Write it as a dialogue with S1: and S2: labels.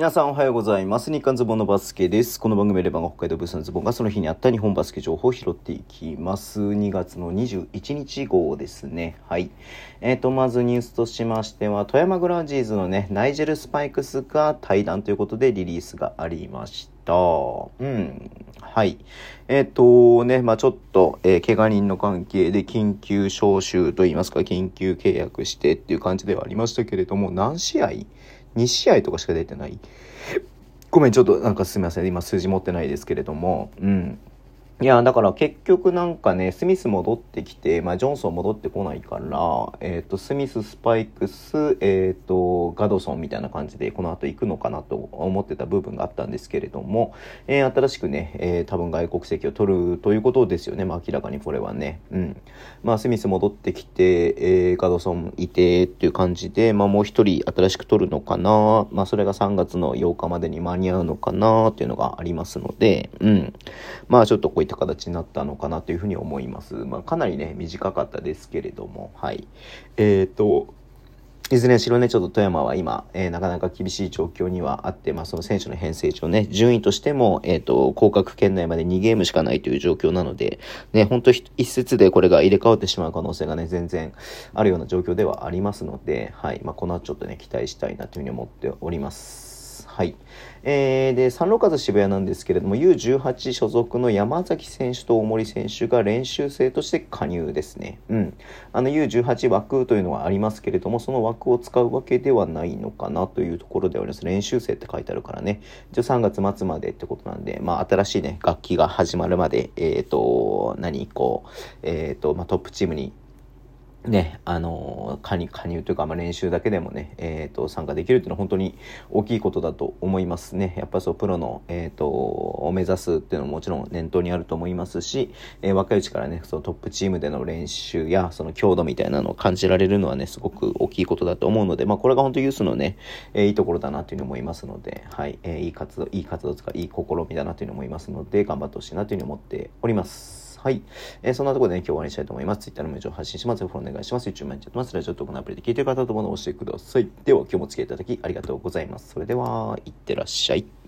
S1: 皆さんおはようございます。日刊ズボンのバスケです。この番組レバンが北海道ブースのズボンがその日にあった日本バスケ情報を拾っていきます。2月の21日号ですね。はい。えっ、と、まずニュースとしましては、富山グランジーズのね、ナイジェル・スパイクスが対談ということでリリースがありました。うん。はい。えっ、とね、まあちょっと、えー怪我人の関係で緊急招集といいますか、緊急契約してっていう感じではありましたけれども、何試合 ?2 試合とかしか出てない。ごめん、ちょっとなんかすみません。今数字持ってないですけれども。うん。いや、だから結局なんかね、スミス戻ってきて、まあ、ジョンソン戻ってこないから、えっ、と、スミス、スパイクス、えっ、と、ガドソンみたいな感じで、この後行くのかなと思ってた部分があったんですけれども、えー新しくね、えー多分外国籍を取るということですよね。まあ、明らかにこれはね。うん。まあ、スミス戻ってきて、えーガドソンいてっていう感じで、まあ、もう一人新しく取るのかな。まあ、それが3月の8日までに間に合うのかなっていうのがありますので、うん。まあ、ちょっとこういった形になったのかなというふうに思います。まあ、かなりね、短かったですけれども、はい。えっ、と、いずれにしろね、ちょっと富山は今、えーなかなか厳しい状況にはあって、まあ、その選手の編成上ね、順位としても、えっ、と、降格圏内まで2ゲームしかないという状況なので、ね、ほんと一節でこれが入れ替わってしまう可能性がね、全然あるような状況ではありますので、はい。まあ、この後ちょっとね、期待したいなというふうに思っております。はい。えー、で、サンローカー渋谷なんですけれども、U18 所属の山崎選手と大森選手が練習生として加入ですね。うん。あの U18 枠というのはありますけれども、その枠を使うわけではないのかなというところではあります。練習生って書いてあるからね。一応3月末までってことなんで、まあ新しいね、楽器が始まるまで、えっ、と、何、こう、えっ、と、まあトップチームにね、あの加入加入というか、まあ、練習だけでもね、えー、と参加できるっていうのは本当に大きいことだと思いますね。やっぱりそうプロの、えー、とを目指すっていうのももちろん念頭にあると思いますし、えー若いうちからねそのトップチームでの練習やその強度みたいなのを感じられるのはねすごく大きいことだと思うので、まあ、これが本当ユースのね、えーいいところだなというふうに思いますので、はいえーいい活動いい活動とかいい試みだなというふうに思いますので頑張ってほしいなというふうに思っております。はい。えーそんなところでね、今日終わりにしたいと思います。Twitter の無情を発信します。フォローお願いします。YouTube もやってます。ラジオトークのアプリで聞いてる方とものを押してください。では、今日もお付き合いいただきありがとうございます。それでは、いってらっしゃい。